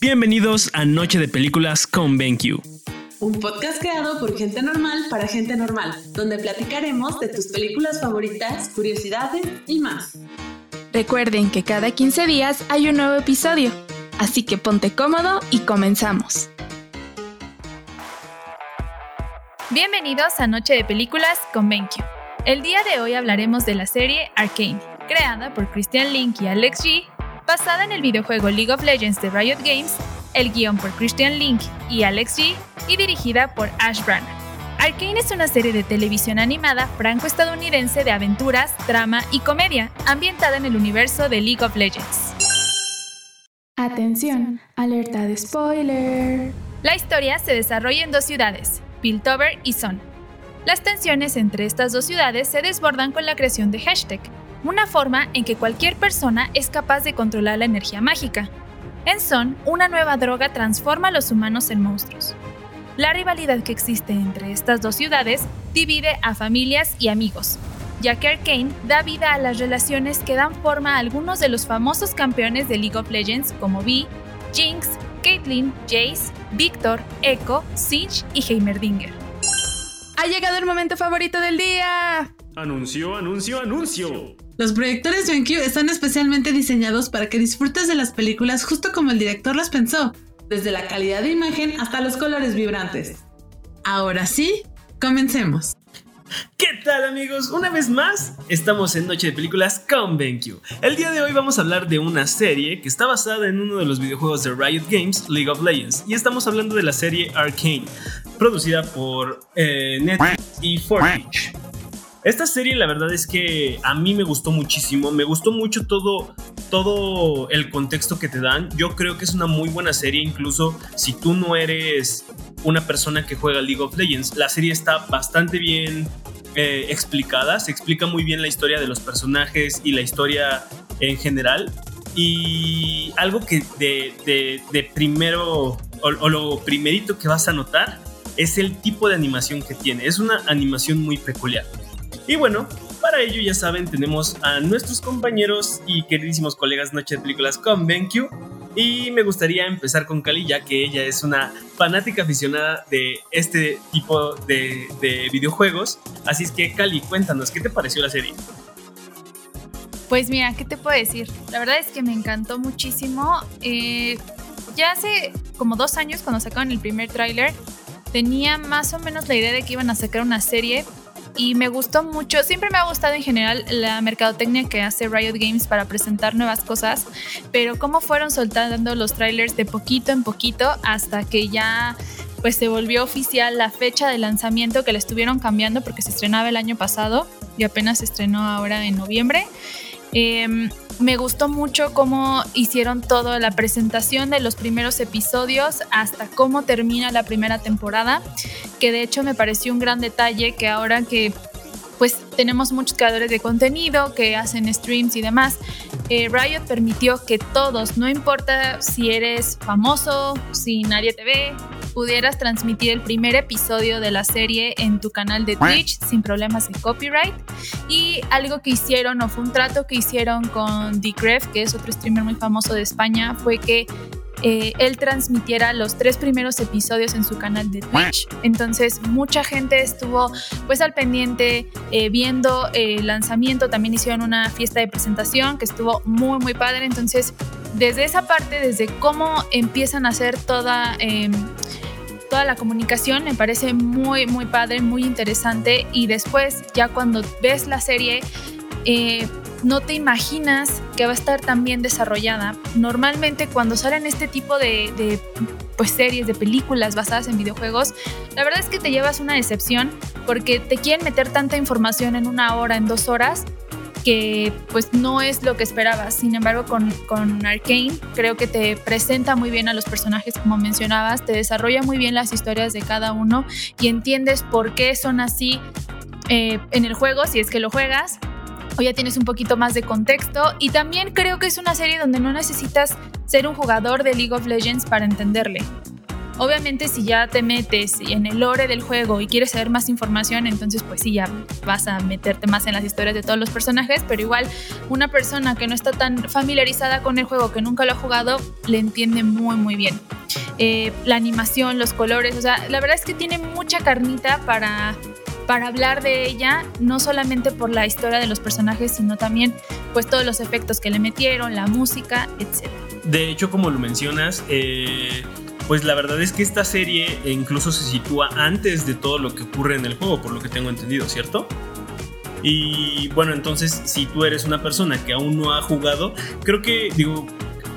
Bienvenidos a Noche de Películas con BenQ. Un podcast creado por gente normal para gente normal, donde platicaremos de tus películas favoritas, curiosidades y más. Recuerden que cada 15 días hay un nuevo episodio, así que ponte cómodo y comenzamos. Bienvenidos a Noche de Películas con BenQ. El día de hoy hablaremos de la serie Arcane, creada por Christian Link y Alex G basada en el videojuego League of Legends de Riot Games, el guion por Christian Link y Alex G, y dirigida por Ash Brannan. Arcane es una serie de televisión animada franco-estadounidense de aventuras, drama y comedia, ambientada en el universo de League of Legends. Atención, alerta de spoiler. La historia se desarrolla en dos ciudades, Piltover y Son. Las tensiones entre estas dos ciudades se desbordan con la creación de Hashtag, una forma en que cualquier persona es capaz de controlar la energía mágica. En Son, una nueva droga transforma a los humanos en monstruos. La rivalidad que existe entre estas dos ciudades divide a familias y amigos, ya que Arkane da vida a las relaciones que dan forma a algunos de los famosos campeones de League of Legends como Vi, Jinx, Caitlyn, Jace, Victor, Echo, Siege y Heimerdinger. ¡Ha llegado el momento favorito del día! Anuncio, anuncio, anuncio. Los proyectores BenQ están especialmente diseñados para que disfrutes de las películas justo como el director las pensó, desde la calidad de imagen hasta los colores vibrantes. Ahora sí, comencemos. ¿Qué tal amigos? Una vez más, estamos en Noche de Películas con BenQ. El día de hoy vamos a hablar de una serie que está basada en uno de los videojuegos de Riot Games, League of Legends, y estamos hablando de la serie Arcane, producida por eh, Netflix y Fortnite. Esta serie la verdad es que a mí me gustó muchísimo, me gustó mucho todo, todo el contexto que te dan. Yo creo que es una muy buena serie, incluso si tú no eres una persona que juega League of Legends. La serie está bastante bien eh, explicada, se explica muy bien la historia de los personajes y la historia en general. Y algo que de, primero, o lo primerito que vas a notar, es el tipo de animación que tiene. Es una animación muy peculiar. Y bueno, para ello ya saben, tenemos a nuestros compañeros y queridísimos colegas Noche de Películas con BenQ. Y me gustaría empezar con Cali, ya que ella es una fanática aficionada de este tipo de, videojuegos. Así es que, Cali, cuéntanos, ¿qué te pareció la serie? Pues mira, ¿qué te puedo decir? La verdad es que me encantó muchísimo. Eh, ya hace como dos años, cuando sacaron el primer tráiler, tenía más o menos la idea de que iban a sacar una serie, y me gustó mucho. Siempre me ha gustado en general la mercadotecnia que hace Riot Games para presentar nuevas cosas, pero cómo fueron soltando los trailers de poquito en poquito hasta que ya pues se volvió oficial la fecha de lanzamiento que le estuvieron cambiando porque se estrenaba el año pasado y apenas se estrenó ahora en noviembre. Em, me gustó mucho cómo hicieron toda la presentación de los primeros episodios hasta cómo termina la primera temporada, que de hecho me pareció un gran detalle que ahora que pues tenemos muchos creadores de contenido que hacen streams y demás. Eh, Riot permitió que todos, no importa si eres famoso, si nadie te ve, pudieras transmitir el primer episodio de la serie en tu canal de Twitch sin problemas de copyright. Y algo que hicieron, o fue un trato que hicieron con Decref, que es otro streamer muy famoso de España, fue que eh, él transmitiera los tres primeros episodios en su canal de Twitch. Entonces mucha gente estuvo pues al pendiente eh, viendo el lanzamiento. También hicieron una fiesta de presentación que estuvo muy muy padre. Entonces desde esa parte, desde cómo empiezan a hacer toda... Em, toda la comunicación me parece muy muy padre, muy interesante y después ya cuando ves la serie eh, no te imaginas que va a estar tan bien desarrollada. Normalmente cuando salen este tipo de, pues, series, de películas basadas en videojuegos, la verdad es que te llevas una decepción porque te quieren meter tanta información en una hora, en dos horas, que pues no es lo que esperabas. Sin embargo, con, con Arkane creo que te presenta muy bien a los personajes como mencionabas, te desarrolla muy bien las historias de cada uno y entiendes por qué son así eh, en el juego, si es que lo juegas, o ya tienes un poquito más de contexto y también creo que es una serie donde no necesitas ser un jugador de League of Legends para entenderle. Obviamente si ya te metes en el lore del juego y quieres saber más información, entonces pues sí, ya vas a meterte más en las historias de todos los personajes, pero igual una persona que no está tan familiarizada con el juego, que nunca lo ha jugado, le entiende muy muy bien. Eh, la animación, los colores, o sea, la verdad es que tiene mucha carnita para para hablar de ella, no solamente por la historia de los personajes, sino también pues todos los efectos que le metieron, la música, etc. De hecho, como lo mencionas, eh, pues la verdad es que esta serie incluso se sitúa antes de todo lo que ocurre en el juego, por lo que tengo entendido, ¿cierto? Y bueno, entonces si tú eres una persona que aún no ha jugado, creo que, digo,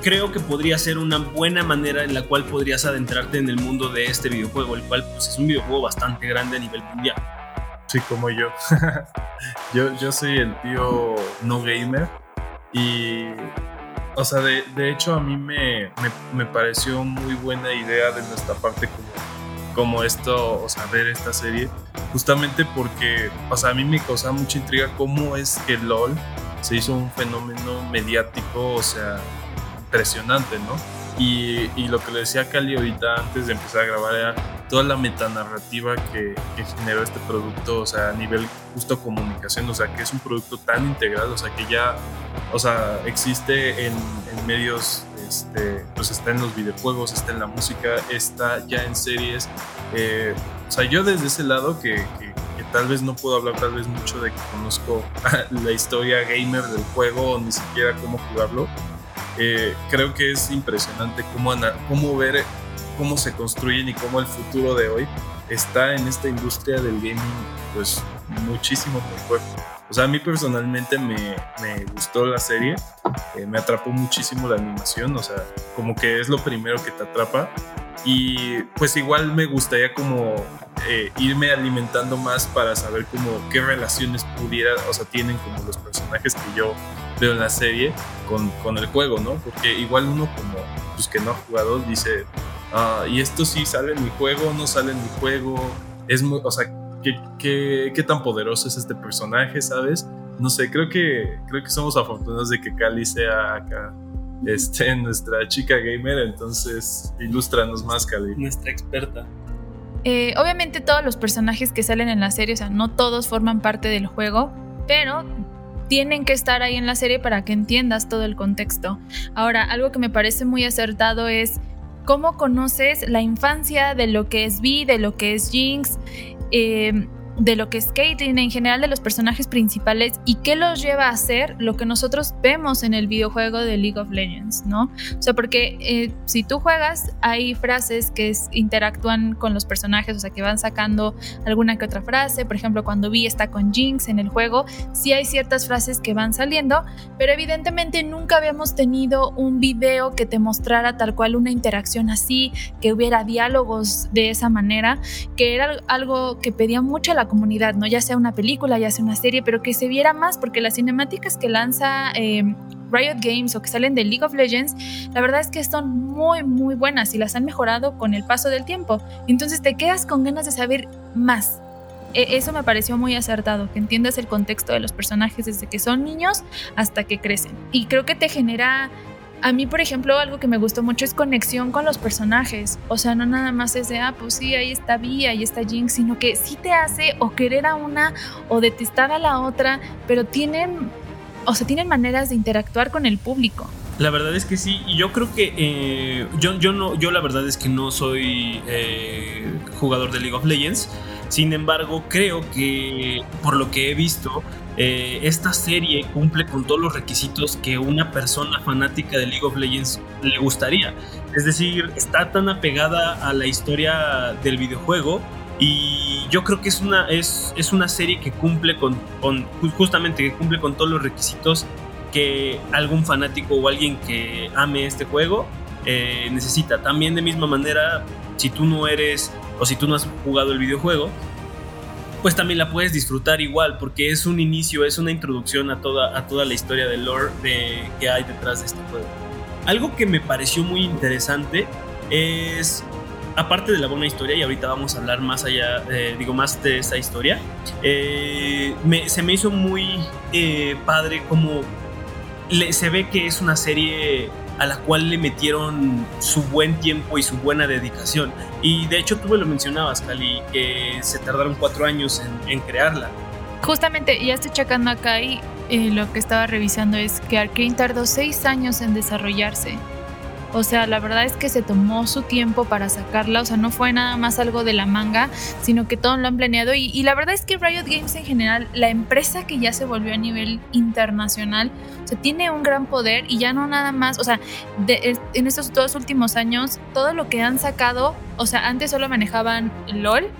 creo que podría ser una buena manera en la cual podrías adentrarte en el mundo de este videojuego, el cual pues, es un videojuego bastante grande a nivel mundial. Sí, como yo. yo. Yo soy el tío no gamer y, o sea, de, de hecho a mí me, me, me, pareció muy buena idea de nuestra parte como, como esto, o sea, ver esta serie, justamente porque, o sea, a mí me causaba mucha intriga cómo es que LOL se hizo un fenómeno mediático, o sea, impresionante, ¿no? Y, y, lo que le decía a Cali ahorita antes de empezar a grabar era toda la metanarrativa que, que generó este producto, o sea, a nivel justo comunicación, o sea, que es un producto tan integral, o sea, que ya, o sea, existe en, en medios, este, pues está en los videojuegos, está en la música, está ya en series. Eh, o sea, yo desde ese lado que, que, que, tal vez no puedo hablar tal vez mucho de que conozco la historia gamer del juego o ni siquiera cómo jugarlo, eh, creo que es impresionante cómo, cómo ver cómo se construyen y cómo el futuro de hoy está en esta industria del gaming, pues muchísimo fuerte. O sea, a mí personalmente me, me gustó la serie, eh, me atrapó muchísimo la animación, o sea, como que es lo primero que te atrapa. Y pues igual me gustaría como eh, irme alimentando más para saber como qué relaciones pudiera, o sea, tienen como los personajes que yo veo en la serie con, con el juego, ¿no? Porque igual uno como pues que no ha jugado dice, ah, y esto sí sale en mi juego, no sale en mi juego, es muy, o sea, ¿qué, qué, qué tan poderoso es este personaje, ¿sabes? No sé, creo que, creo que somos afortunados de que Cali sea acá este, nuestra chica gamer, entonces ilústranos más, Cali. Nuestra experta. Eh, obviamente todos los personajes que salen en la serie, o sea, no todos forman parte del juego, pero tienen que estar ahí en la serie para que entiendas todo el contexto. Ahora, algo que me parece muy acertado es cómo conoces la infancia de lo que es Vi, de lo que es Jinx. Eh, de lo que es Caitlyn, en general de los personajes principales y qué los lleva a hacer lo que nosotros vemos en el videojuego de League of Legends, ¿no? O sea, porque eh, si tú juegas, hay frases que interactúan con los personajes, o sea, que van sacando alguna que otra frase, por ejemplo, cuando Vi está con Jinx en el juego, sí hay ciertas frases que van saliendo, pero evidentemente nunca habíamos tenido un video que te mostrara tal cual una interacción así, que hubiera diálogos de esa manera, que era algo que pedía mucho la comunidad, ¿no? Ya sea una película, ya sea una serie, pero que se viera más, porque las cinemáticas que lanza eh, Riot Games o que salen de League of Legends, la verdad es que son muy, muy buenas y las han mejorado con el paso del tiempo. Entonces te quedas con ganas de saber más. E eso me pareció muy acertado, que entiendas el contexto de los personajes desde que son niños hasta que crecen. Y creo que te genera a mí, por ejemplo, algo que me gustó mucho es conexión con los personajes. O sea, no nada más es de, ah, pues sí, ahí está Vi, ahí está Jinx, sino que sí te hace o querer a una o detestar a la otra, pero tienen, o sea, tienen maneras de interactuar con el público. La verdad es que sí, y yo creo que eh, yo, yo no, yo la verdad es que no soy eh, jugador de League of Legends. Sin embargo, creo que por lo que he visto, eh, esta serie cumple con todos los requisitos que una persona fanática de League of Legends le gustaría. Es decir, está tan apegada a la historia del videojuego y yo creo que es una, es, es una serie que cumple con, con, justamente, que cumple con todos los requisitos que algún fanático o alguien que ame este juego eh, necesita. También de misma manera, si tú no eres o si tú no has jugado el videojuego, pues también la puedes disfrutar igual, porque es un inicio, es una introducción a toda, a toda la historia del lore de, que hay detrás de este juego. Algo que me pareció muy interesante es, aparte de la buena historia, y ahorita vamos a hablar más allá, eh, digo, más de esa historia, eh, me, se me hizo muy eh, padre como le, se ve que es una serie a la cual le metieron su buen tiempo y su buena dedicación. Y de hecho tú me lo mencionabas, Cali, que se tardaron cuatro años en, crearla. Justamente, ya estoy checando acá y eh, lo que estaba revisando es que Arkane tardó seis años en desarrollarse. O sea, la verdad es que se tomó su tiempo para sacarla, o sea, no fue nada más algo de la manga, sino que todo lo han planeado. Y, la verdad es que Riot Games en general, la empresa que ya se volvió a nivel internacional, o sea, tiene un gran poder y ya no nada más, o sea, en estos dos últimos años, todo lo que han sacado, o sea, antes solo manejaban LOL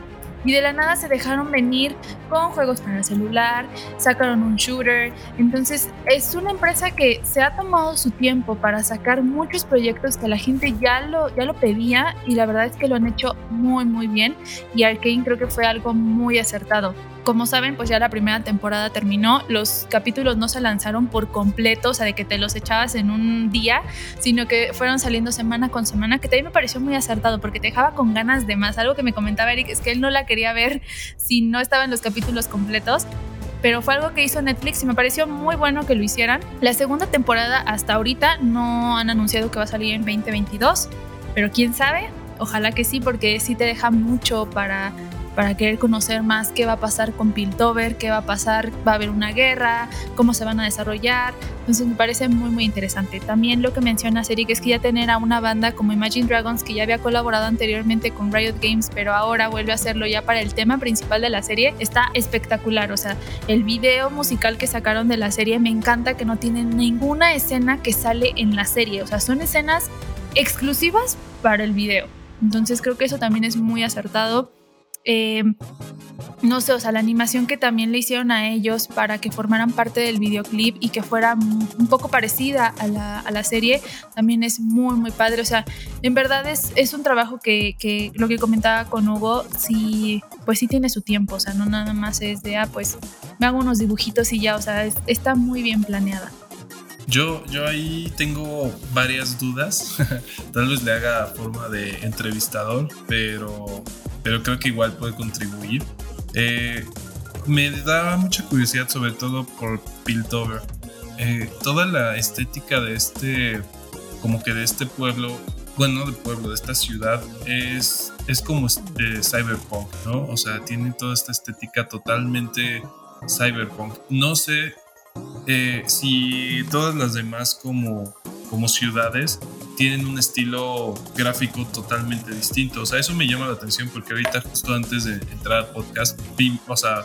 y de la nada se dejaron venir con juegos para el celular, sacaron un shooter. Entonces es una empresa que se ha tomado su tiempo para sacar muchos proyectos que la gente ya lo, ya lo pedía y la verdad es que lo han hecho muy muy bien y Arkane creo que fue algo muy acertado. Como saben, pues ya la primera temporada terminó, los capítulos no se lanzaron por completo, o sea, de que te los echabas en un día, sino que fueron saliendo semana con semana, que también me pareció muy acertado porque te dejaba con ganas de más. Algo que me comentaba Eric es que él no la quería ver si no estaban los capítulos completos pero fue algo que hizo Netflix y me pareció muy bueno que lo hicieran. La segunda temporada hasta ahorita no han anunciado que va a salir en 2022, pero quién sabe, ojalá que sí, porque sí te deja mucho para para querer conocer más qué va a pasar con Piltover, qué va a pasar, va a haber una guerra, cómo se van a desarrollar. Entonces me parece muy muy interesante. También lo que menciona Eric es que ya tener a una banda como Imagine Dragons que ya había colaborado anteriormente con Riot Games, pero ahora vuelve a hacerlo ya para el tema principal de la serie, está espectacular. O sea, el video musical que sacaron de la serie me encanta que no tiene ninguna escena que sale en la serie. O sea, son escenas exclusivas para el video. Entonces creo que eso también es muy acertado. Eh, no sé, o sea, la animación que también le hicieron a ellos para que formaran parte del videoclip y que fuera un poco parecida a la, serie, también es muy, muy padre. O sea, en verdad es, es un trabajo que, lo que comentaba con Hugo, sí, pues sí tiene su tiempo, o sea, no nada más es de, ah, pues me hago unos dibujitos y ya, o sea, está muy bien planeada. Yo, yo ahí tengo varias dudas. Tal vez le haga forma de entrevistador, pero pero creo que igual puede contribuir. Eh, me da mucha curiosidad sobre todo por Piltover. Eh, toda la estética de este, como que de este pueblo, bueno, de pueblo, de esta ciudad, es, es como de cyberpunk, ¿no? O sea, tiene toda esta estética totalmente cyberpunk. No sé eh, si todas las demás como, como ciudades tienen un estilo gráfico totalmente distinto. O sea, eso me llama la atención porque ahorita justo antes de entrar al podcast, o sea,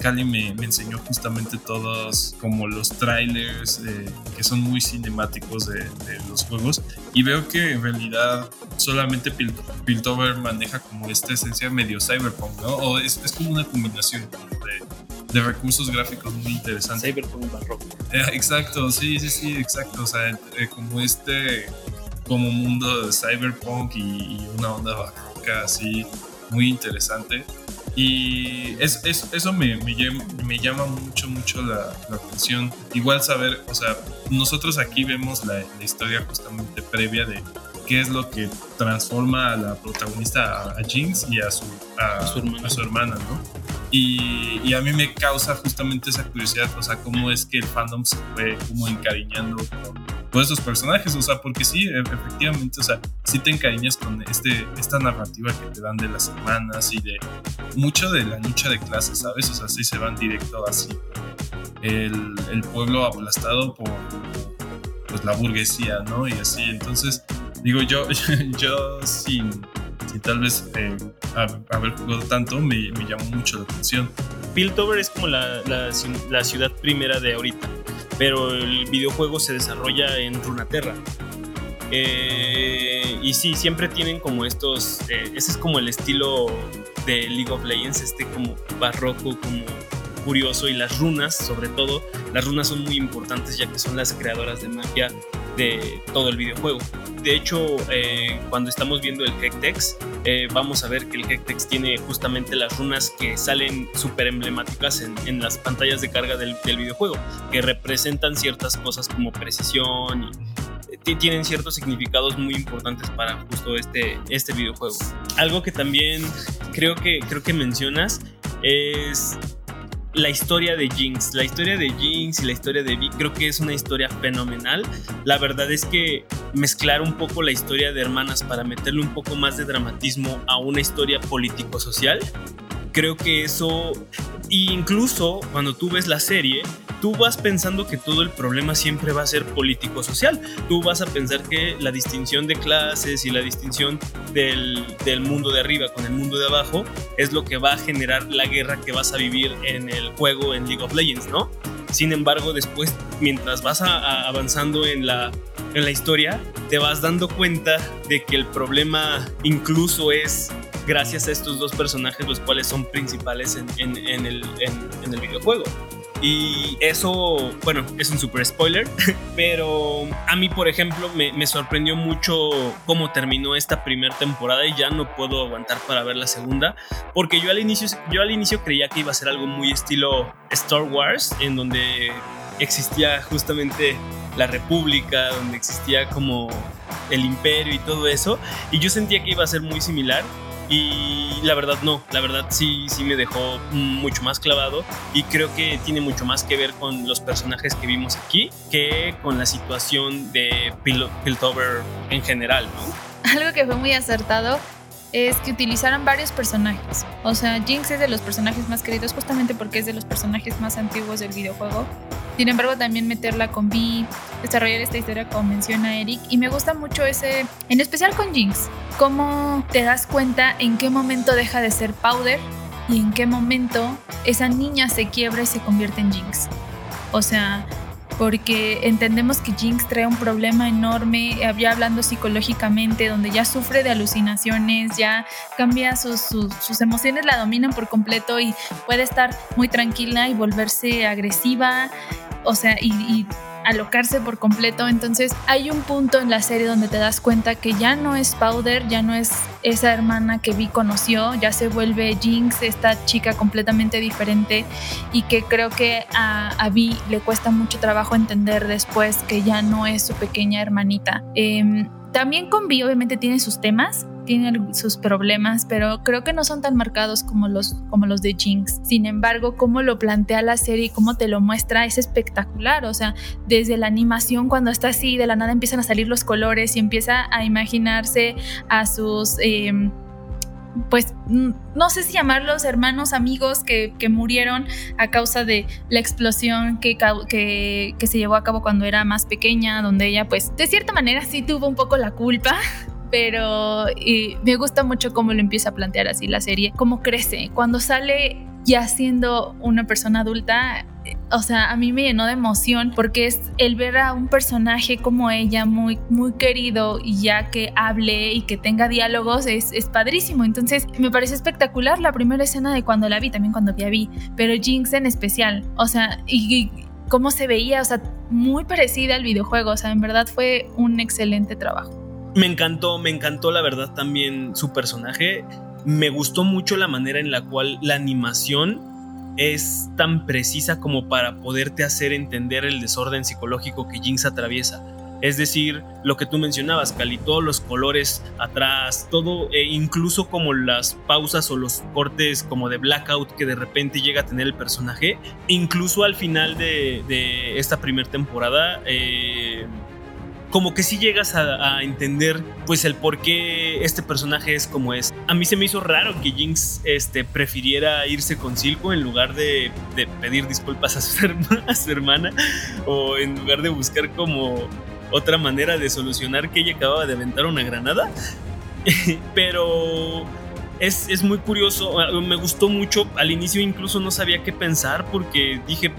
Cali me, enseñó justamente todos como los trailers eh, que son muy cinemáticos de, los juegos y veo que en realidad solamente Piltover maneja como esta esencia medio cyberpunk, ¿no? O es, es como una combinación de, de, recursos gráficos muy interesantes. Cyberpunk barroco. Eh, exacto, sí, sí, sí, exacto. O sea, como este como mundo de cyberpunk y, y una onda barroca así muy interesante. Y es, eso me, me, llama mucho, mucho la, atención. Igual saber, o sea, nosotros aquí vemos la, historia justamente previa de qué es lo que transforma a la protagonista, a, Jinx y a su, a, su, hermana. ¿no? Y, a mí me causa justamente esa curiosidad, o sea, cómo es que el fandom se fue como encariñando con esos personajes, o sea, porque sí, e, efectivamente, o sea, sí te encariñas con este, esta narrativa que te dan de las hermanas y de mucho de la lucha de clases, ¿sabes? O sea, sí se van directo así. El, el pueblo aplastado por pues, la burguesía, ¿no? Y así, entonces, digo, yo, yo sin, sin tal vez eh, haber jugado tanto, me, me, llamó mucho la atención. Piltover es como la, la, la ciudad primera de ahorita pero el videojuego se desarrolla en Runaterra. Eh, y sí, siempre tienen como estos, eh, ese es como el estilo de League of Legends, este como barroco, como curioso y las runas, sobre todo, las runas son muy importantes ya que son las creadoras de magia de todo el videojuego. De hecho, eh, cuando estamos viendo el Hectex, eh, vamos a ver que el Hectex tiene justamente las runas que salen súper emblemáticas en, las pantallas de carga del, videojuego, que representan ciertas cosas como precisión y eh, tienen ciertos significados muy importantes para justo este, este videojuego. Algo que también creo que, creo que mencionas es la historia de Jinx. La historia de Jinx y la historia de Vi creo que es una historia fenomenal. La verdad es que mezclar un poco la historia de hermanas para meterle un poco más de dramatismo a una historia político-social, creo que eso, incluso cuando tú ves la serie, tú vas pensando que todo el problema siempre va a ser político-social. Tú vas a pensar que la distinción de clases y la distinción del, del, mundo de arriba con el mundo de abajo es lo que va a generar la guerra que vas a vivir en el juego en League of Legends, ¿no? Sin embargo, después, mientras vas avanzando en la, en la historia, te vas dando cuenta de que el problema incluso es gracias a estos dos personajes, los cuales son principales en, el videojuego. Y eso, bueno, es un super spoiler, pero a mí, por ejemplo, me, me sorprendió mucho cómo terminó esta primera temporada y ya no puedo aguantar para ver la segunda, porque yo al inicio, yo al inicio creía que iba a ser algo muy estilo Star Wars, en donde existía justamente la República, donde existía como el imperio y todo eso, y yo sentía que iba a ser muy similar y la verdad no, la verdad sí, sí me dejó mucho más clavado y creo que tiene mucho más que ver con los personajes que vimos aquí que con la situación de Piltover en general, ¿no? Algo que fue muy acertado es que utilizaron varios personajes. O sea, Jinx es de los personajes más queridos justamente porque es de los personajes más antiguos del videojuego. Sin embargo, también meterla con Vi, desarrollar esta historia como menciona Eric. Y me gusta mucho ese, en especial con Jinx, cómo te das cuenta en qué momento deja de ser Powder y en qué momento esa niña se quiebra y se convierte en Jinx. O sea, porque entendemos que Jinx trae un problema enorme, ya hablando psicológicamente, donde ya sufre de alucinaciones, ya cambia sus, sus, emociones, la dominan por completo y puede estar muy tranquila y volverse agresiva, o sea, y alocarse por completo. Entonces hay un punto en la serie donde te das cuenta que ya no es Powder, ya no es esa hermana que Vi conoció, ya se vuelve Jinx, esta chica completamente diferente y que creo que a, a Vi le cuesta mucho trabajo entender después que ya no es su pequeña hermanita. Em, también con Vi obviamente tiene sus temas, tiene sus problemas, pero creo que no son tan marcados como los, como los de Jinx. Sin embargo, cómo lo plantea la serie y cómo te lo muestra es espectacular. O sea, desde la animación, cuando está así, de la nada empiezan a salir los colores y empieza a imaginarse a sus... Em, pues no sé si llamarlos hermanos, amigos que, que murieron a causa de la explosión que, que, que, se llevó a cabo cuando era más pequeña, donde ella pues de cierta manera sí tuvo un poco la culpa pero me gusta mucho cómo lo empieza a plantear así la serie, cómo crece. Cuando sale ya siendo una persona adulta, o sea, a mí me llenó de emoción porque es el ver a un personaje como ella, muy, muy querido y ya que hable y que tenga diálogos, es, es padrísimo. Entonces, me parece espectacular la primera escena de cuando la vi, también cuando vi a Vi, pero Jinx en especial, o sea, y cómo se veía, o sea, muy parecida al videojuego, o sea, en verdad fue un excelente trabajo. Me encantó, me encantó la verdad también su personaje. Me gustó mucho la manera en la cual la animación es tan precisa como para poderte hacer entender el desorden psicológico que Jinx atraviesa. Es decir, lo que tú mencionabas, Cali, todos los colores atrás, todo, e incluso como las pausas o los cortes como de blackout que de repente llega a tener el personaje. Incluso al final de, esta primera temporada, eh, como que sí llegas a, entender pues el por qué este personaje es como es. A mí se me hizo raro que Jinx este, prefiriera irse con Silco en lugar de, pedir disculpas a su, a su hermana o en lugar de buscar como otra manera de solucionar que ella acababa de aventar una granada. Pero es, es, muy curioso, me gustó mucho. Al inicio incluso no sabía qué pensar porque dije,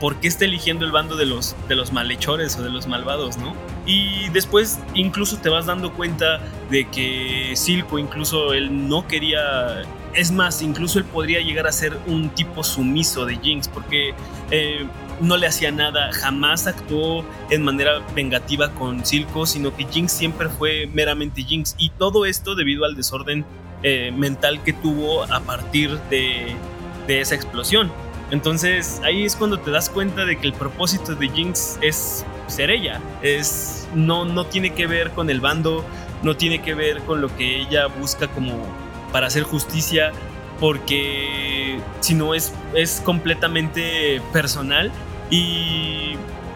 por qué está eligiendo el bando de los, de los malhechores o de los malvados, ¿no? Y después incluso te vas dando cuenta de que Silco incluso él no quería... Es más, incluso él podría llegar a ser un tipo sumiso de Jinx porque eh, no le hacía nada, jamás actuó en manera vengativa con Silco, sino que Jinx siempre fue meramente Jinx. Y todo esto debido al desorden eh, mental que tuvo a partir de, de esa explosión. Entonces ahí es cuando te das cuenta de que el propósito de Jinx es ser ella. Es, no, no tiene que ver con el bando, no tiene que ver con lo que ella busca como para hacer justicia, porque eh, sino es, es completamente personal. Y,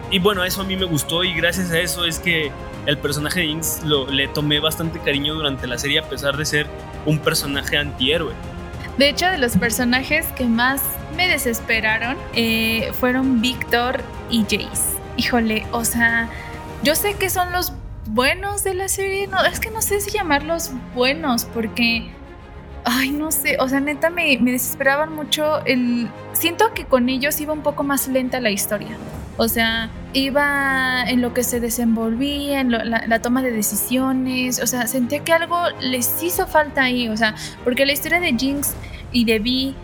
y bueno, eso a mí me gustó y gracias a eso es que el personaje de Inks lo, le tomé bastante cariño durante la serie a pesar de ser un personaje antihéroe. De hecho, de los personajes que más me desesperaron eh, fueron Víctor y Jace. Híjole, o sea, yo sé que son los buenos de la serie, no, es que no sé si llamarlos buenos porque, ay, no sé, o sea, neta me, me desesperaban mucho el... Siento que con ellos iba un poco más lenta la historia. O sea, iba en lo que se desenvolvía, en la, toma de decisiones. O sea, sentía que algo les hizo falta ahí. O sea, porque la historia de Jinx y de Vi,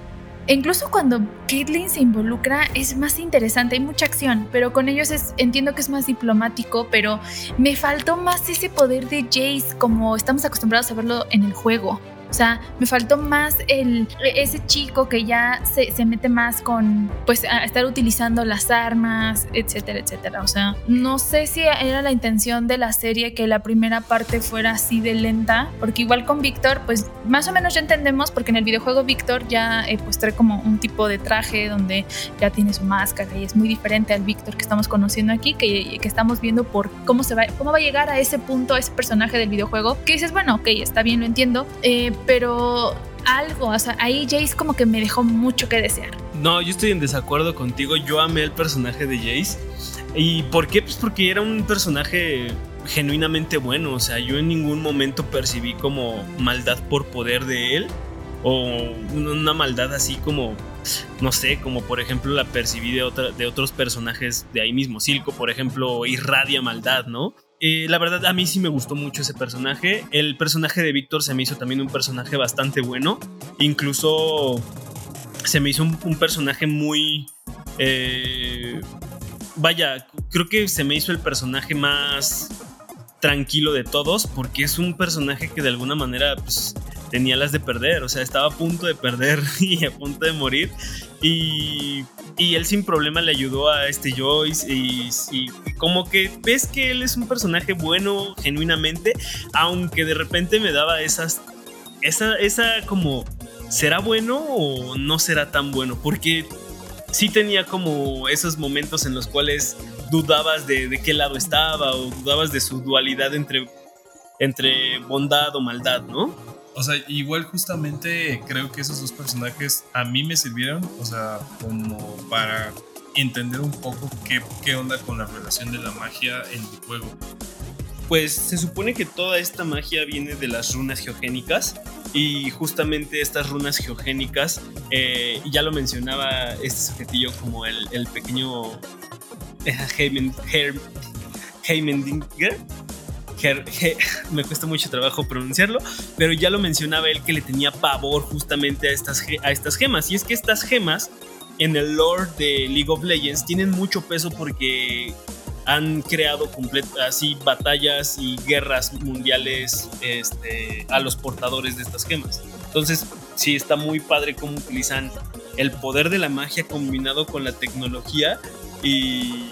incluso cuando Caitlyn se involucra, es más interesante. Hay mucha acción, pero con ellos es, entiendo que es más diplomático. Pero me faltó más ese poder de Jace, como estamos acostumbrados a verlo en el juego. O sea, me faltó más el, ese chico que ya se, se, mete más con, pues, a estar utilizando las armas, etcétera, etcétera. O sea, no sé si era la intención de la serie que la primera parte fuera así de lenta, porque igual con Víctor, pues, más o menos ya entendemos, porque en el videojuego Víctor ya, eh, pues, trae como un tipo de traje donde ya tiene su máscara y es muy diferente al Víctor que estamos conociendo aquí, que, que estamos viendo por cómo se va, cómo va a llegar a ese punto, ese personaje del videojuego, que dices, bueno, ok, está bien, lo entiendo, eh, pero algo, o sea, ahí Jace como que me dejó mucho que desear. No, yo estoy en desacuerdo contigo, yo amé el personaje de Jace. ¿Y por qué? Pues porque era un personaje genuinamente bueno, o sea, yo en ningún momento percibí como maldad por poder de él o una maldad así como no sé, como por ejemplo la percibí de, otra, de otros personajes de ahí mismo. Silco, por ejemplo, irradia maldad, ¿no? Eh, la verdad, a mí sí me gustó mucho ese personaje. El personaje de Víctor se me hizo también un personaje bastante bueno. Incluso se me hizo un, personaje muy... Eh, vaya, creo que se me hizo el personaje más tranquilo de todos porque es un personaje que de alguna manera pues, tenía las de perder, o sea, estaba a punto de perder y a punto de morir. Y, y él sin problema le ayudó a este Joyce y, y, como que ves que él es un personaje bueno genuinamente, aunque de repente me daba esas, esa, esa como, ¿será bueno o no será tan bueno? Porque sí tenía como esos momentos en los cuales dudabas de, de qué lado estaba o dudabas de su dualidad entre, entre bondad o maldad, ¿no? O sea, igual justamente creo que esos dos personajes a mí me sirvieron, o sea, como para entender un poco qué, qué onda con la relación de la magia en el juego. Pues se supone que toda esta magia viene de las runas geogénicas y justamente estas runas geogénicas, eh, ya lo mencionaba este sujetillo como el, el pequeño Heimendinger, me cuesta mucho trabajo pronunciarlo, pero ya lo mencionaba él que le tenía pavor justamente a estas, a estas gemas. Y es que estas gemas en el lore de League of Legends tienen mucho peso porque han creado así batallas y guerras mundiales este, a los portadores de estas gemas. Entonces, sí está muy padre cómo utilizan el poder de la magia combinado con la tecnología y...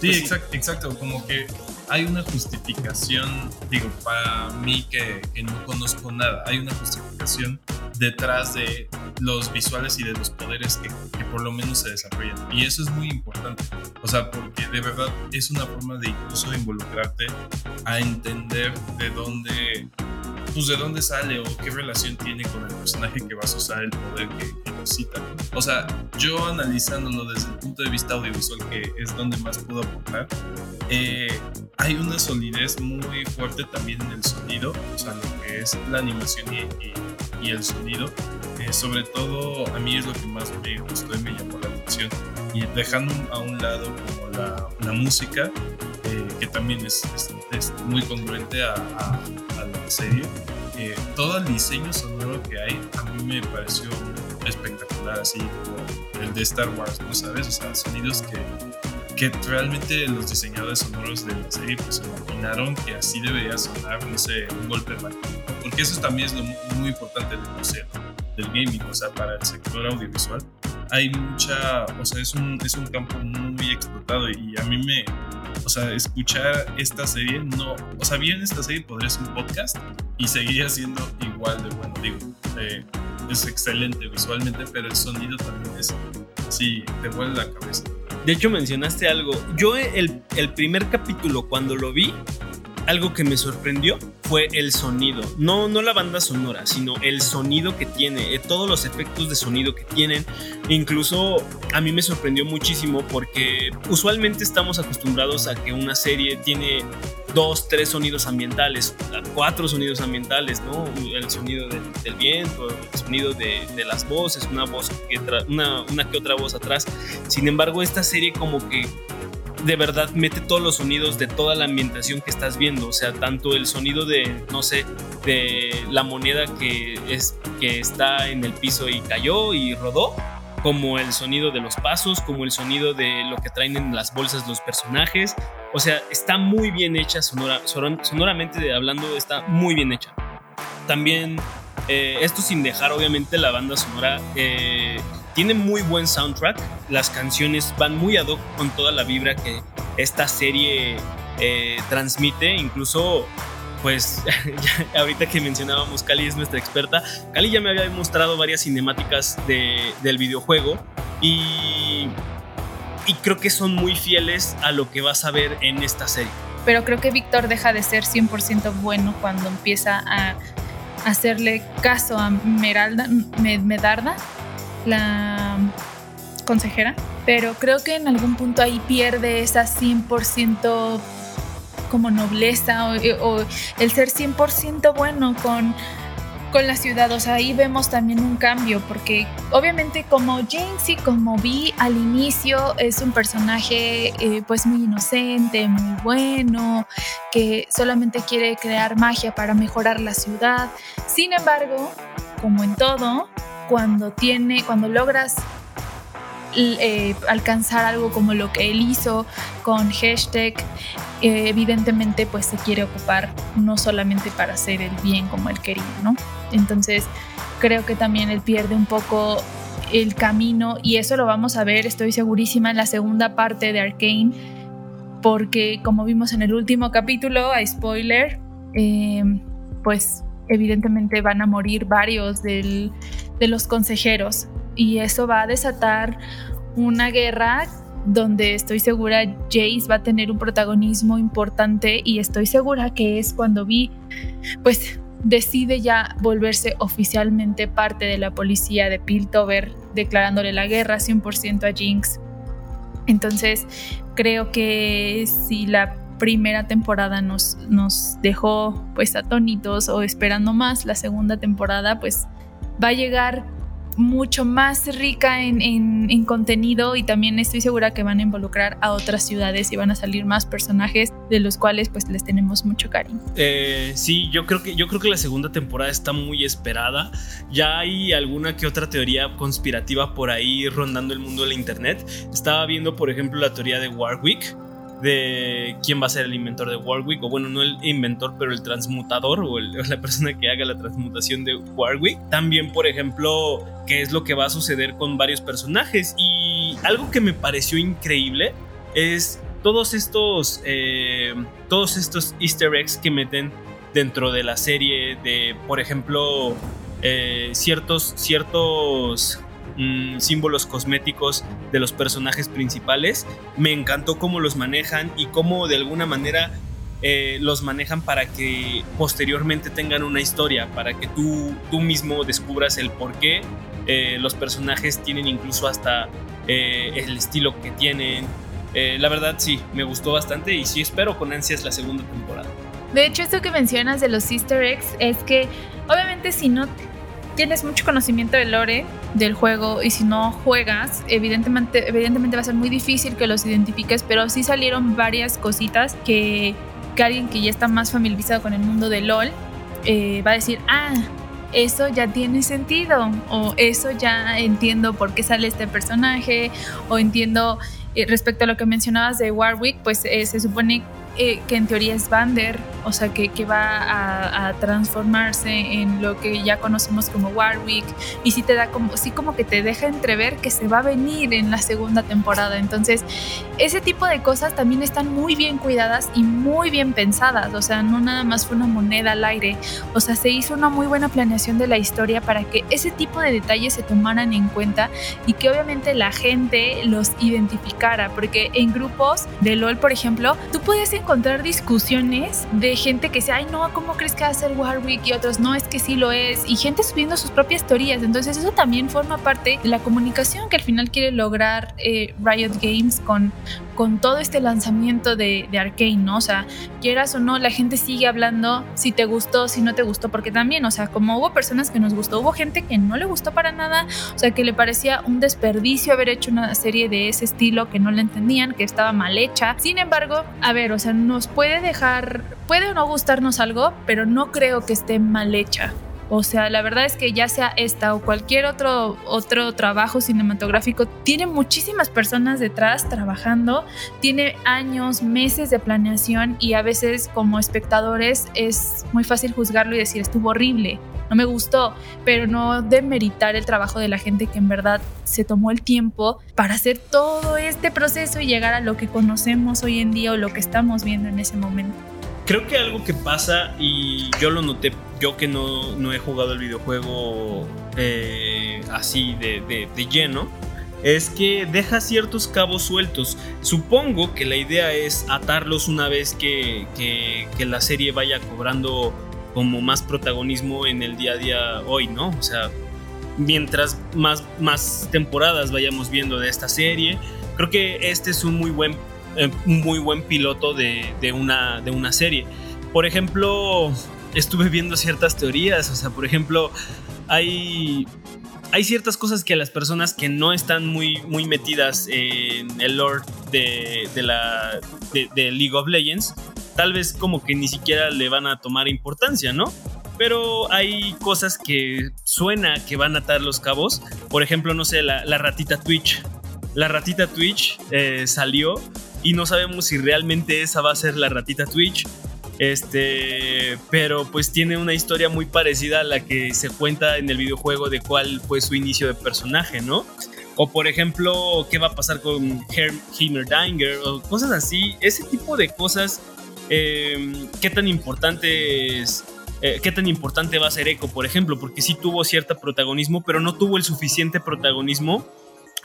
Sí, pues exacto, exacto, como que hay una justificación, digo, para mí que, no conozco nada, hay una justificación detrás de los visuales y de los poderes que, que, por lo menos se desarrollan. Y eso es muy importante. O sea, porque de verdad es una forma de incluso involucrarte a entender de dónde pues de dónde sale o qué relación tiene con el personaje que vas a usar el poder que, necesita. O sea, yo analizándolo desde el punto de vista audiovisual, que es donde más puedo aportar, eh, hay una solidez muy fuerte también en el sonido, o sea, lo que es la animación y, el sonido. Eh, sobre todo a mí es lo que más me gustó y me llamó la atención. Y dejando a un lado como la, la música, eh, que también es, es, muy congruente a, a, serie. Eh, todo el diseño sonoro que hay a mí me pareció espectacular, así como el de Star Wars, ¿no sabes? O sea, sonidos que, que realmente los diseñadores sonoros de la serie pues, imaginaron que así debería sonar, no sé, un golpe de Porque eso también es lo muy, importante del museo, del gaming, o sea, para el sector audiovisual. Hay mucha, o sea, es un, es un campo muy explotado y a mí me, o sea, escuchar esta serie, no, o sea, bien esta serie podría ser un podcast y seguiría siendo igual de bueno, digo. Eh, es excelente visualmente, pero el sonido también es, sí, te vuelve la cabeza. De hecho, mencionaste algo. Yo el, el primer capítulo, cuando lo vi, algo que me sorprendió fue el sonido. No, no la banda sonora, sino el sonido que tiene, eh, todos los efectos de sonido que tienen. Incluso a mí me sorprendió muchísimo porque usualmente estamos acostumbrados a que una serie tiene dos, tres sonidos ambientales, cuatro sonidos ambientales, ¿no? El sonido del, viento, el sonido de, las voces, una voz una, una que otra voz atrás. Sin embargo, esta serie como que de verdad mete todos los sonidos de toda la ambientación que estás viendo. O sea, tanto el sonido de, no sé, de la moneda que, es, que está en el piso y cayó y rodó, como el sonido de los pasos, como el sonido de lo que traen en las bolsas los personajes. O sea, está muy bien hecha sonora, sonoramente hablando, está muy bien hecha. También, eh, esto sin dejar obviamente la banda sonora. Eh, tiene muy buen soundtrack, las canciones van muy ad hoc con toda la vibra que esta serie eh, transmite, incluso pues ahorita que mencionábamos, Cali es nuestra experta. Cali ya me había mostrado varias cinemáticas del videojuego y, y creo que son muy fieles a lo que vas a ver en esta serie. Pero creo que Víctor deja de ser 100% bueno cuando empieza a hacerle caso a Meralda, Medarda la consejera, pero creo que en algún punto ahí pierde esa 100% como nobleza o, el ser 100% bueno con, con la ciudad. O sea, ahí vemos también un cambio, porque obviamente como Jinx y como Vi al inicio es un personaje eh, pues muy inocente, muy bueno, que solamente quiere crear magia para mejorar la ciudad. Sin embargo, como en todo, cuando tiene, cuando logras eh, alcanzar algo como lo que él hizo con hashtag, eh, evidentemente pues se quiere ocupar no solamente para hacer el bien como él quería, ¿no? Entonces creo que también él pierde un poco el camino y eso lo vamos a ver, estoy segurísima, en la segunda parte de Arkane, porque como vimos en el último capítulo, a spoiler, eh, pues evidentemente van a morir varios de los consejeros y eso va a desatar una guerra donde estoy segura Jace va a tener un protagonismo importante y estoy segura que es cuando Vi pues decide ya volverse oficialmente parte de la policía de Piltover declarándole la guerra 100% a Jinx. Entonces creo que si la primera temporada nos, nos dejó pues atónitos o esperando más, la segunda temporada pues va a llegar mucho más rica en, contenido y también estoy segura que van a involucrar a otras ciudades y van a salir más personajes de los cuales pues les tenemos mucho cariño. Eh, sí, yo creo que yo creo que la segunda temporada está muy esperada. Ya hay alguna que otra teoría conspirativa por ahí rondando el mundo de internet. Estaba viendo, por ejemplo, la teoría de Warwick de quién va a ser el inventor de Warwick, o bueno, no el inventor, pero el transmutador o, la persona que haga la transmutación de Warwick. También, por ejemplo, qué es lo que va a suceder con varios personajes. Y algo que me pareció increíble es todos estos, eh, todos estos easter eggs que meten dentro de la serie de, por ejemplo, eh, ciertos, ciertos Mm, símbolos cosméticos de los personajes principales. Me encantó cómo los manejan y cómo de alguna manera eh, los manejan para que posteriormente tengan una historia, para que tú, tú mismo descubras el por qué eh, los personajes tienen incluso hasta eh, el estilo que tienen. la verdad sí, me gustó bastante y sí espero con ansias la segunda temporada. De hecho, esto que mencionas de los easter eggs es que obviamente si no tienes mucho conocimiento del lore del juego y si no juegas, evidentemente, evidentemente va a ser muy difícil que los identifiques, pero sí salieron varias cositas que, alguien que ya está más familiarizado con el mundo de LOL eh, va a decir, ah, eso ya tiene sentido o eso ya entiendo por qué sale este personaje o entiendo eh, respecto a lo que mencionabas de Warwick, pues eh, se supone eh, que en teoría es Vander, o sea, que, que va a, a, transformarse en lo que ya conocemos como Warwick, y sí te da como, sí como que te deja entrever que se va a venir en la segunda temporada. Entonces, ese tipo de cosas también están muy bien cuidadas y muy bien pensadas, o sea, no nada más fue una moneda al aire, o sea, se hizo una muy buena planeación de la historia para que ese tipo de detalles se tomaran en cuenta y que obviamente la gente los identificara, porque en grupos de LOL, por ejemplo, tú puedes encontrar discusiones de gente que dice, ay no, ¿cómo crees que va a ser Warwick? Y otros, no, es que sí lo es, y gente subiendo sus propias teorías, entonces eso también forma parte de la comunicación que al final quiere lograr eh, Riot Games con, con todo este lanzamiento de, de Arkane, ¿no? O sea, quieras o no, la gente sigue hablando si te gustó, si no te gustó, porque también, o sea, como hubo personas que nos gustó, hubo gente que no le gustó para nada, o sea, que le parecía un desperdicio haber hecho una serie de ese estilo, que no la entendían, que estaba mal hecha. Sin embargo, a ver, o sea, nos puede dejar, puede o no gustarnos algo, pero no creo que esté mal hecha. O sea, la verdad es que ya sea esta o cualquier otro, otro trabajo cinematográfico, tiene muchísimas personas detrás trabajando, tiene años, meses de planeación y a veces como espectadores es muy fácil juzgarlo y decir estuvo horrible, no me gustó, pero no demeritar el trabajo de la gente que en verdad se tomó el tiempo para hacer todo este proceso y llegar a lo que conocemos hoy en día o lo que estamos viendo en ese momento. Creo que algo que pasa, y yo lo noté, yo que no, no he jugado el videojuego eh, así de, de, de lleno, es que deja ciertos cabos sueltos. Supongo que la idea es atarlos una vez que, que, que, la serie vaya cobrando como más protagonismo en el día a día hoy, ¿no? O sea, mientras más, más temporadas vayamos viendo de esta serie, creo que este es un muy buen eh, muy buen piloto de, de, una, de una serie. Por ejemplo, estuve viendo ciertas teorías, o sea, por ejemplo, hay, hay ciertas cosas que a las personas que no están muy, muy metidas en el lore de, de la, de, de League of Legends, tal vez como que ni siquiera le van a tomar importancia, ¿no? pero hay cosas que suena que van a atar los cabos. Por ejemplo, no sé, la, ratita Twitch. La ratita Twitch eh, salió y no sabemos si realmente esa va a ser la ratita Twitch. Este, pero pues tiene una historia muy parecida a la que se cuenta en el videojuego de cuál fue su inicio de personaje, ¿no? O por ejemplo, qué va a pasar con Heimerdinger o cosas así. Ese tipo de cosas, eh, qué tan importantes eh, qué tan importante va a ser Echo, por ejemplo, porque sí tuvo cierto protagonismo, pero no tuvo el suficiente protagonismo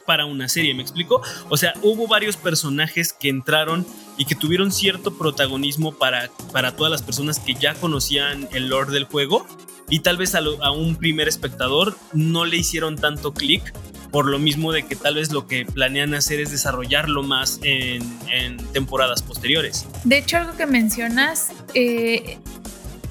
para una serie, ¿me explico? O sea, hubo varios personajes que entraron y que tuvieron cierto protagonismo para, para todas las personas que ya conocían el lore del juego y tal vez a, a un primer espectador no le hicieron tanto clic por lo mismo de que tal vez lo que planean hacer es desarrollarlo más en, temporadas posteriores. De hecho, algo que mencionas, eh,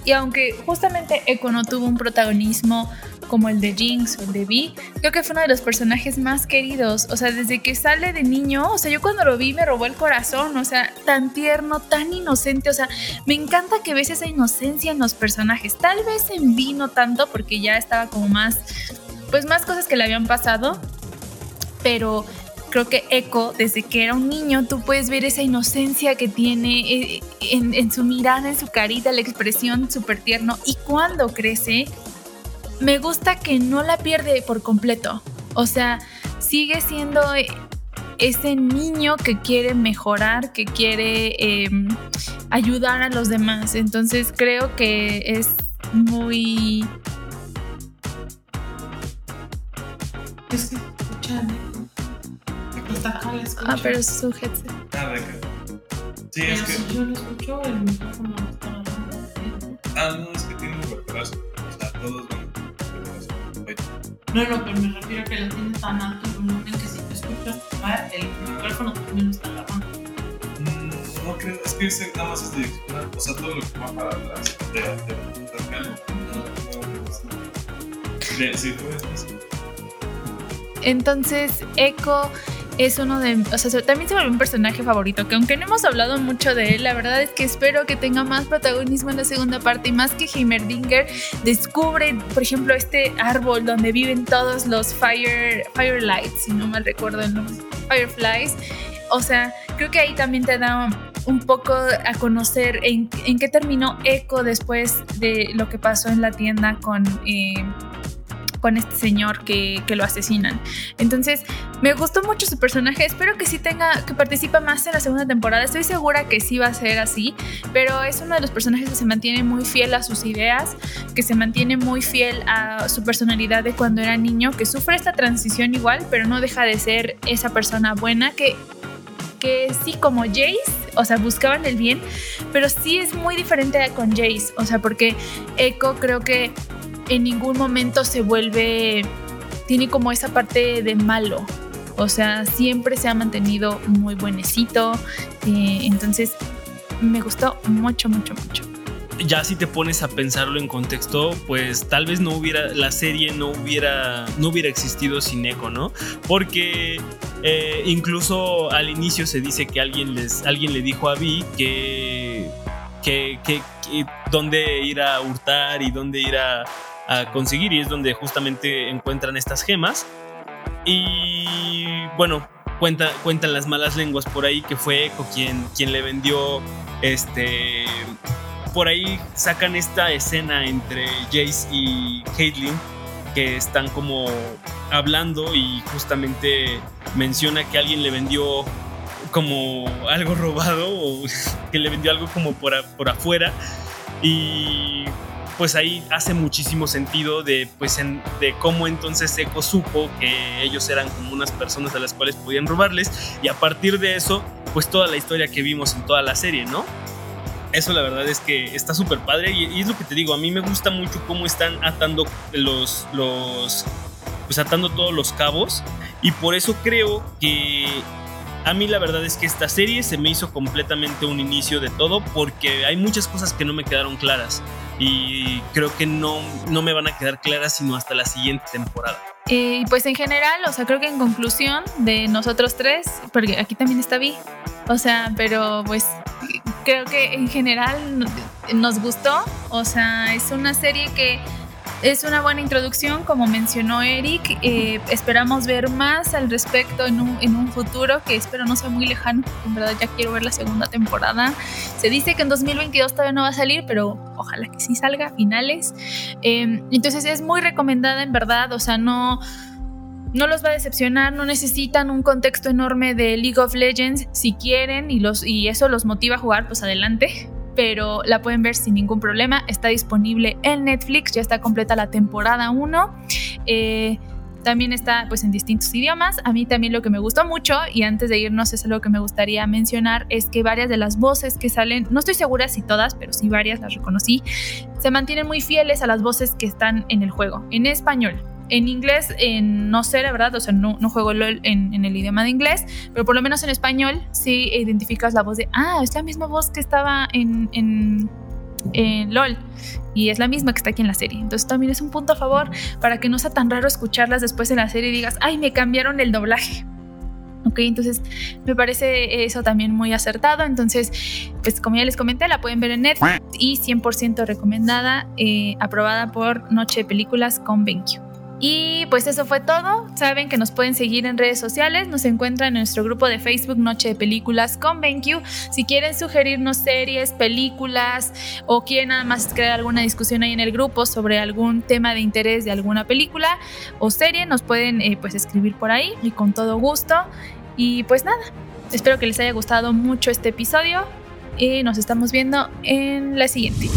y aunque justamente Echo no tuvo un protagonismo como el de Jinx o el de Vi, creo que fue uno de los personajes más queridos. O sea, desde que sale de niño, o sea, yo cuando lo vi me robó el corazón, o sea, tan tierno, tan inocente, o sea, me encanta que ves esa inocencia en los personajes. Tal vez en Vi no tanto, porque ya estaba como más, pues más cosas que le habían pasado, pero creo que Echo, desde que era un niño, tú puedes ver esa inocencia que tiene en, en su mirada, en su carita, la expresión súper tierno. Y cuando crece, me gusta que no la pierde por completo. O sea, sigue siendo ese niño que quiere mejorar, que quiere eh, ayudar a los demás. Entonces creo que es muy... Es que escuchan. Ah, pero es headset. Ah, de Sí, pero es que. si yo lo escucho, el micrófono está. Ah, no, es que tiene un retraso. O sea, todos van. No, no, pero me refiero a que la tiene tan alto que noten que si te escuchas, el micrófono también está grabando. Mm, no creo, es que ese nada más es direccional. O sea, todo lo que va para atrás. De, de, de, de, sí, pues, Entonces, Echo es uno de. O sea, también se volvió un personaje favorito. Que aunque no hemos hablado mucho de él, la verdad es que espero que tenga más protagonismo en la segunda parte. Y más que Heimerdinger descubre, por ejemplo, este árbol donde viven todos los Fire, Firelights, si no mal recuerdo el nombre. Fireflies. O sea, creo que ahí también te da un poco a conocer en, qué terminó Echo después de lo que pasó en la tienda con... Eh, con este señor que, que, lo asesinan. Entonces, me gustó mucho su personaje. Espero que sí tenga, que participe más en la segunda temporada. Estoy segura que sí va a ser así, pero es uno de los personajes que se mantiene muy fiel a sus ideas, que se mantiene muy fiel a su personalidad de cuando era niño, que sufre esta transición igual, pero no deja de ser esa persona buena que que sí como Jace, o sea, buscaban el bien, pero sí es muy diferente con Jace, o sea, porque Echo creo que en ningún momento se vuelve, tiene como esa parte de malo. O sea, siempre se ha mantenido muy buenecito. Eh, entonces, me gustó mucho, mucho, mucho. Ya si te pones a pensarlo en contexto, pues tal vez no hubiera, la serie no hubiera, no hubiera existido sin Echo, ¿no? Porque eh, incluso al inicio se dice que alguien, les, alguien le dijo a Vi que, que, que dónde ir a hurtar y dónde ir a, a conseguir y es donde justamente encuentran estas gemas. Y bueno, cuenta, cuentan las malas lenguas por ahí que fue Echo quien, quien le vendió este... Por ahí sacan esta escena entre Jace y Caitlyn que están como hablando y justamente menciona que alguien le vendió como algo robado o que le vendió algo como por, por afuera y pues ahí hace muchísimo sentido de, pues de cómo entonces Echo supo que ellos eran como unas personas a las cuales podían robarles y a partir de eso, pues toda la historia que vimos en toda la serie, ¿no? Eso la verdad es que está súper padre y, es lo que te digo, a mí me gusta mucho cómo están atando los, los, pues atando todos los cabos y por eso creo que a mí la verdad es que esta serie se me hizo completamente un inicio de todo porque hay muchas cosas que no me quedaron claras y creo que no, no me van a quedar claras sino hasta la siguiente temporada. Y pues en general, o sea, creo que en conclusión de nosotros tres, porque aquí también está Vi, o sea, pero pues creo que en general nos gustó, o sea, es una serie que es una buena introducción, como mencionó Eric. Eh, esperamos ver más al respecto en un, en un, futuro que espero no sea muy lejano. En verdad ya quiero ver la segunda temporada. Se dice que en 2022 todavía no va a salir, pero ojalá que sí salga a finales. Em, entonces es muy recomendada en verdad, o sea, no no los va a decepcionar, no necesitan un contexto enorme de League of Legends si quieren y, los, y eso los motiva a jugar, pues adelante pero la pueden ver sin ningún problema. Está disponible en Netflix, ya está completa la temporada 1. Eh, también está pues en distintos idiomas. A mí también lo que me gustó mucho y antes de irnos es algo que me gustaría mencionar es que varias de las voces que salen, no estoy segura si todas, pero sí varias las reconocí, se mantienen muy fieles a las voces que están en el juego en español. En inglés, en, no sé la verdad, o sea, no, juego LOL en, el idioma de inglés, pero por lo menos en español sí identificas la voz de, ah, es la misma voz que estaba en, en, LOL y es la misma que está aquí en la serie. Entonces también es un punto a favor para que no sea tan raro escucharlas después en la serie y digas, ay, me cambiaron el doblaje. Ok, entonces me parece eso también muy acertado. Entonces, pues como ya les comenté, la pueden ver en Netflix y 100% recomendada, eh, aprobada por Noche de Películas con BenQ. Y pues eso fue todo. Saben que nos pueden seguir en redes sociales. Nos encuentran en nuestro grupo de Facebook Noche de Películas con BenQ. Si quieren sugerirnos series, películas o quieren nada más crear alguna discusión ahí en el grupo sobre algún tema de interés de alguna película o serie, nos pueden eh, pues escribir por ahí y con todo gusto. Y pues nada, espero que les haya gustado mucho este episodio y nos estamos viendo en la siguiente.